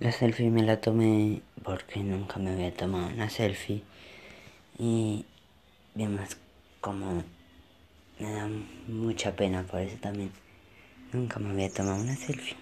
La selfie me la tomé porque nunca me había tomado una selfie y vimos como me da mucha pena por eso también. Nunca me había tomado una selfie.